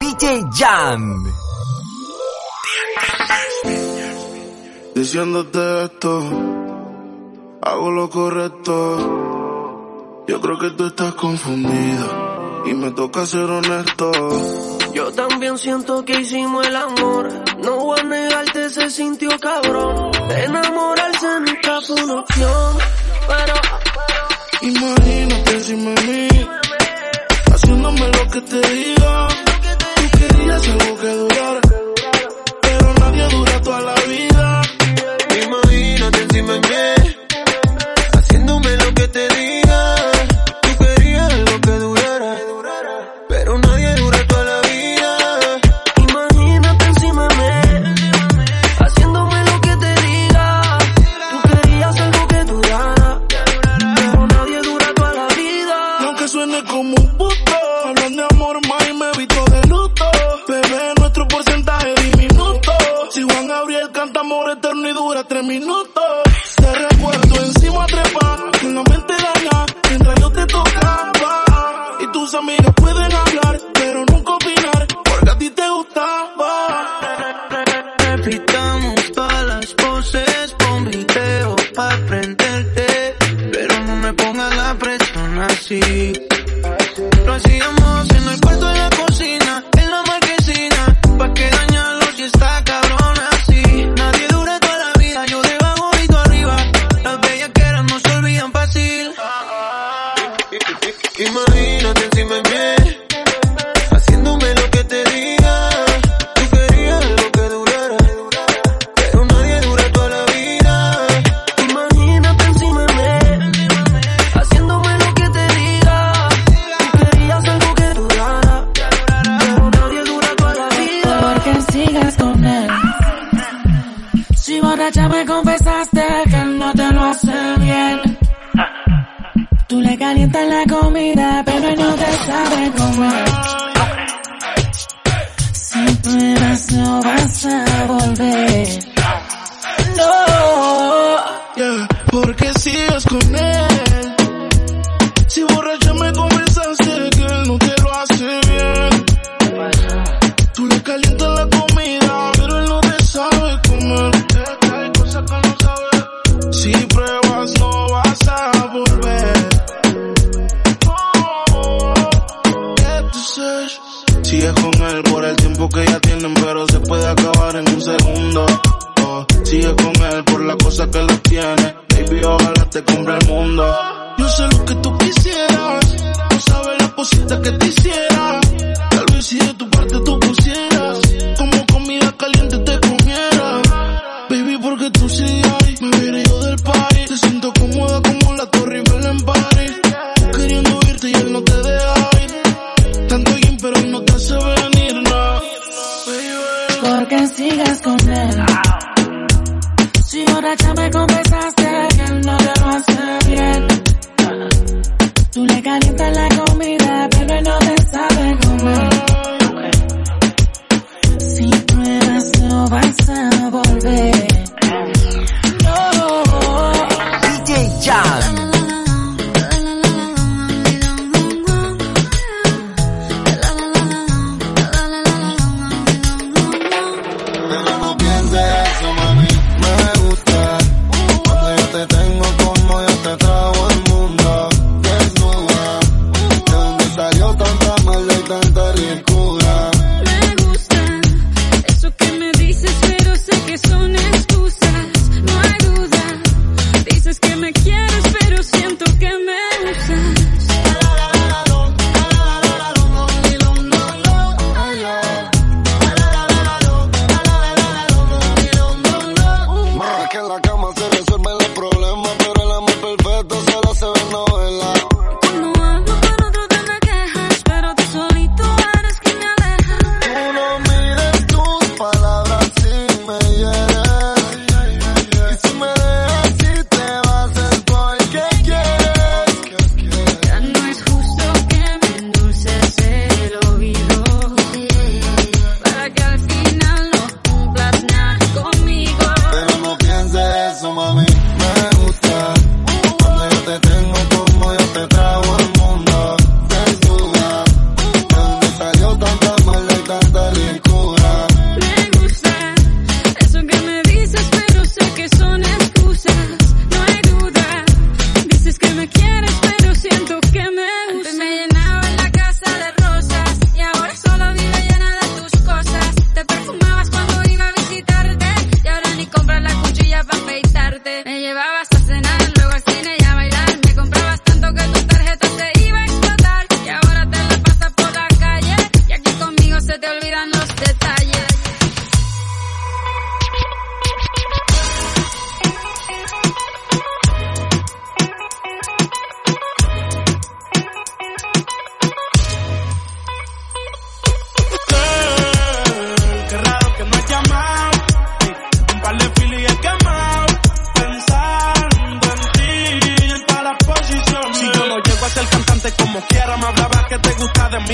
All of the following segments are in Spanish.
DJ Jam. Diciéndote esto, hago lo correcto. Yo creo que tú estás confundida y me toca ser honesto. Yo también siento que hicimos el amor. No voy a negarte, se sintió cabrón. Enamorarse nunca fue una opción. Pero, Imagínate si me mí, haciéndome lo que te diga. Tú querías algo que durara, Lo hacíamos en el cuarto de la borracha me confesaste que no te lo hace bien. Tú le calientas la comida, pero él no te sabe comer. Si pruebas no vas a volver. No. Yeah, porque sigues con él. Si borracha me conversaste que él no te lo hace bien. Tú le calientas la comida, Sigues con él por el tiempo que ya tienen, pero se puede acabar en un segundo. Oh, Sigue con él por la cosa que lo tiene. Baby, ojalá te compre el mundo. Yo sé lo que tú quisieras. No sabes las cositas que te hiciera. Tal vez si de tu parte tú pusieras. Como comida caliente te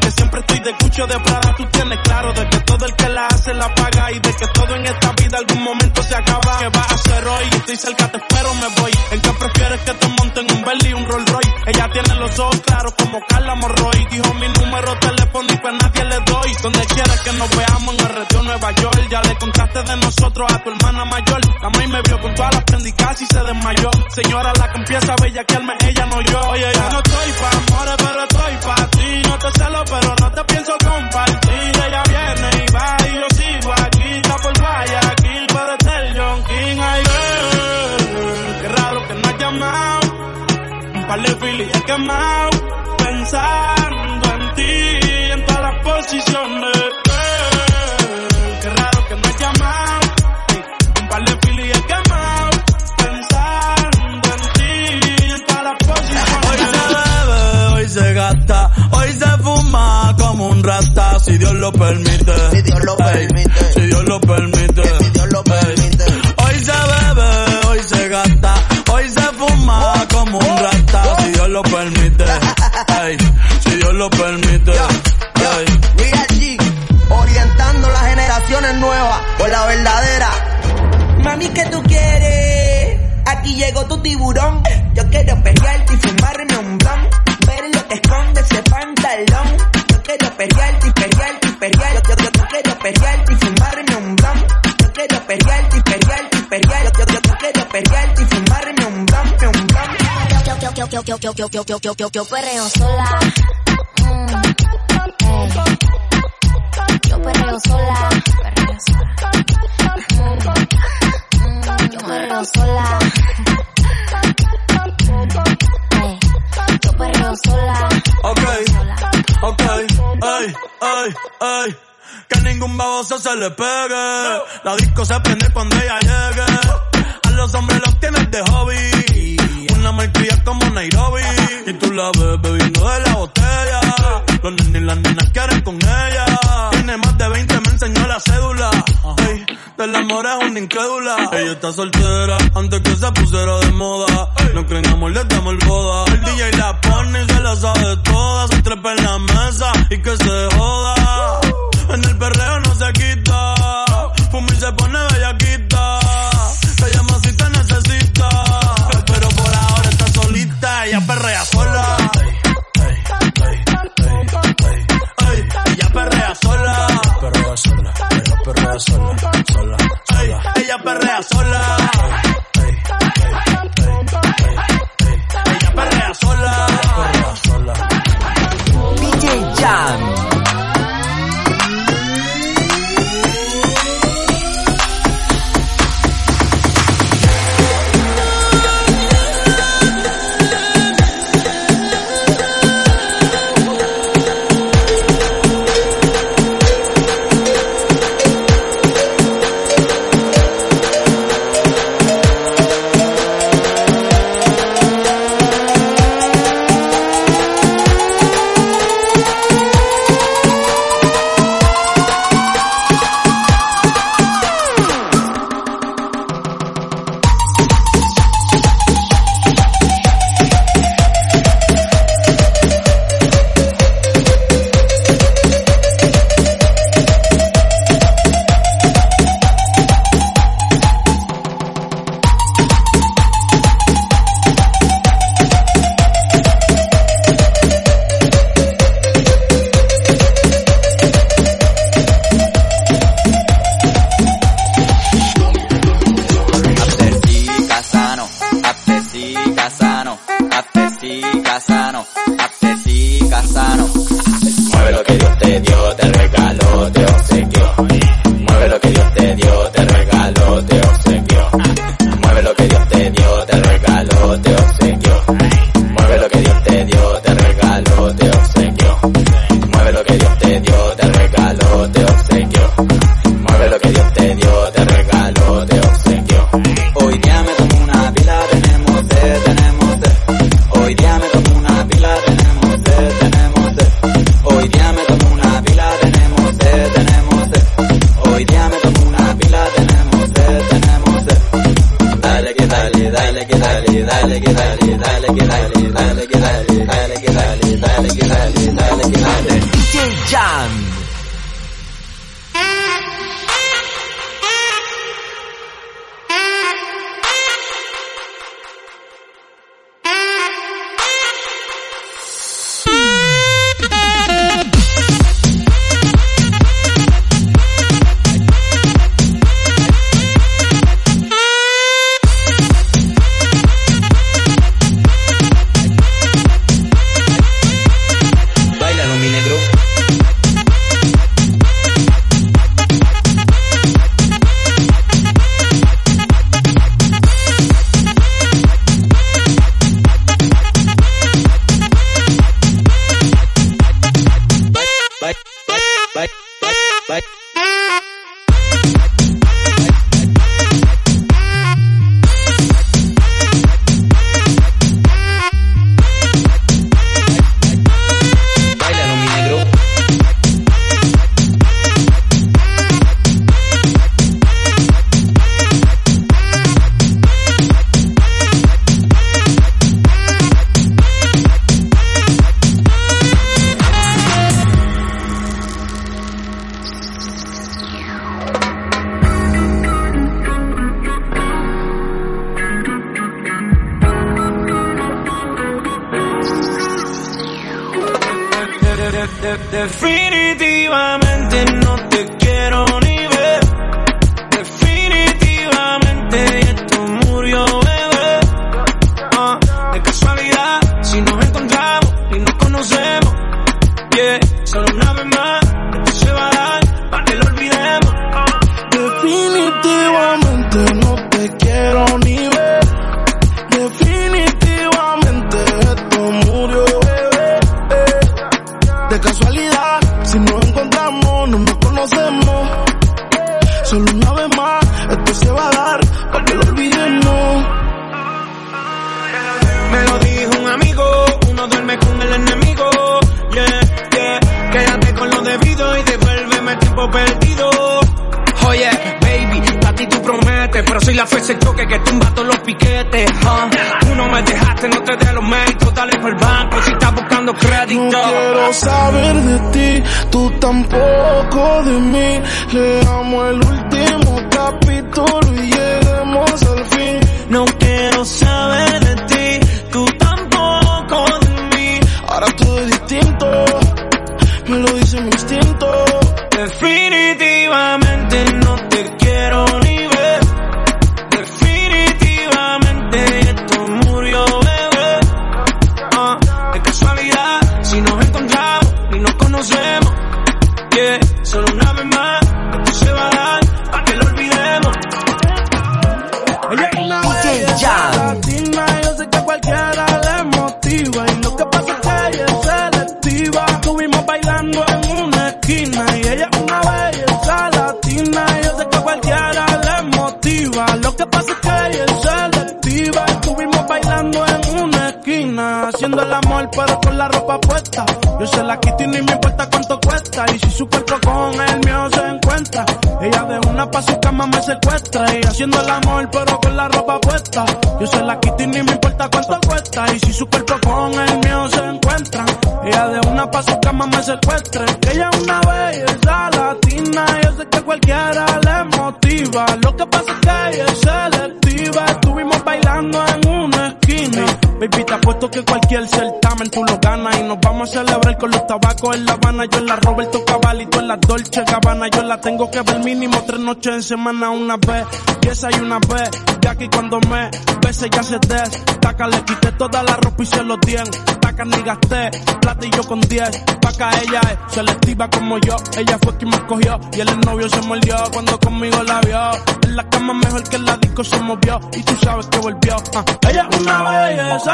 Que siempre estoy de cucho de Prada. Tú tienes claro de que todo el que la hace la paga. Y de que todo en esta vida algún momento se acaba. ¿Qué vas a hacer hoy? Estoy cerca, te espero, me voy. ¿En qué prefieres que te monten un Bentley y un Rolls Royce? Ella tiene los ojos claros como Carla Morroy. Dijo mi número telefónico a nadie le doy. Donde quieras que nos veamos en el retiro Nueva York. Ya le contaste de nosotros a tu hermana mayor. La maíz me vio con todas las prendicas y se desmayó. Señora, la que empieza a bellaquearme, ella no yo. Oye, yo no estoy pa' Un par de filis he quemado. Pensando en ti en todas las posiciones. Girl, Qué raro que no has llamado. Un par de filis he quemado. Pensando en ti en todas las posiciones. Hoy se bebe, hoy se gasta, hoy se fuma como un rata, si Dios lo permite. Si Dios lo Ey, permite. Si Dios lo permite. Si Dios lo permite. Lo permite. Ey. Real G, orientando las generaciones nuevas por la verdadera. Mami, ¿qué tú quieres? Aquí llegó tu tiburón. Yo quiero pelearte y fumarme un blunt. Ver lo que esconde ese pantalón. Yo quiero pelearte y pelearte y. Yo, yo, yo quiero pelearte y fumarme un blunt. Yo quiero pelearte y pelearte y pelear. Yo, yo, yo quiero pelearte y fumarme un blunt, un blunt. Yo, yo, yo, yo, yo, yo, yo, yo, yo, yo, yo, yo perreo sola. Mm, ey, ey. Que ningún baboso se le pegue. La disco se prende cuando ella llegue. A los hombres los tienes de hobby. Una malcria como Nairobi. Y tú la ves bebiendo de la botella. Los nenes y las nenas quieren con ella. Tiene más de 20, me enseñó la cédula. Ey, del amor es una incrédula. Ella está soltera antes que se pusiera de moda. No creen amor, le damos el boda. El DJ la pone y se la sabe toda. Se trepa en la mesa y que se joda. En el perreo no se quita. Fumir se pone Definitivamente no te quiero ni tiempo perdido. Oye, baby, a ti tú prometes, pero soy la fuerza el choque que tumba todos los piquetes. ah. Tú no me dejaste, no te dé los méritos, dale por el banco si estás buscando crédito. No quiero saber de ti, tú tampoco de mí. Leamos el último capítulo y lleguemos al fin. No quiero saber de ti, tú tampoco de mí. Ahora todo es distinto, me lo dice mi instinto. Definitivamente no te quiero ni el amor pero con la ropa puesta. Yo se la quito y ni me importa cuánto cuesta. Y si su cuerpo con el mío se encuentra, ella de una pa' su cama me secuestra. Y haciendo el amor pero con la ropa puesta. Yo se la quito y ni me importa cuánto cuesta. Y si su cuerpo con el mío se encuentra, ella de una pa' su cama me secuestra. Que ella es una belleza latina. Yo sé que cualquiera le motiva. Lo que pasa es que ella es selectiva. Estuvimos bailando en una esquina. Baby, te apuesto que cualquier certamen tú lo ganas y nos vamos a celebrar con los tabacos en La Habana. Yo en la Roberto Cabalito en la Dolce Gabbana. Yo la tengo que ver mínimo tres noches en semana una vez. Y esa y una vez. De aquí cuando me bese ya se destaca. Le quité toda la ropa y se los dien. Taca ni gasté plata y yo con diez. Pa' ella es selectiva como yo. Ella fue quien me escogió y el novio se mordió cuando conmigo la vio. En la cama mejor que en la disco se movió y tú sabes que volvió. ah. Ella es una belleza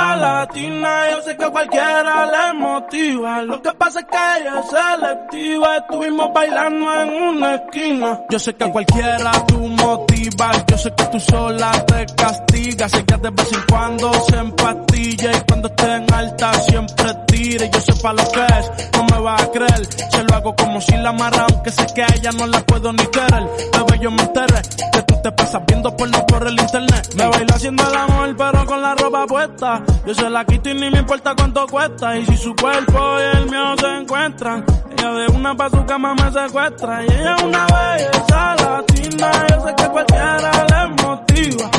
yo sé que cualquiera le motiva. Lo que pasa es que ella es selectiva. Estuvimos bailando en una esquina. Yo sé que a cualquiera tú motivas. Yo sé que tú sola te castigas. Sé que de vez en cuando se empastilla y cuando esté en alta siempre tire. Yo sepa lo que es, no me va a creer. Se lo hago como si la amarra, aunque sé que a ella no la puedo ni querer. Bebé, yo me enteré te pasas viendo porno por el internet. Me baila haciendo el amor, pero con la ropa puesta. Yo se la quito y ni me importa cuánto cuesta. Y si su cuerpo y el mío se encuentran, ella de una pa' su cama me secuestra. Y ella es una belleza latina, yo sé que cualquiera le motiva.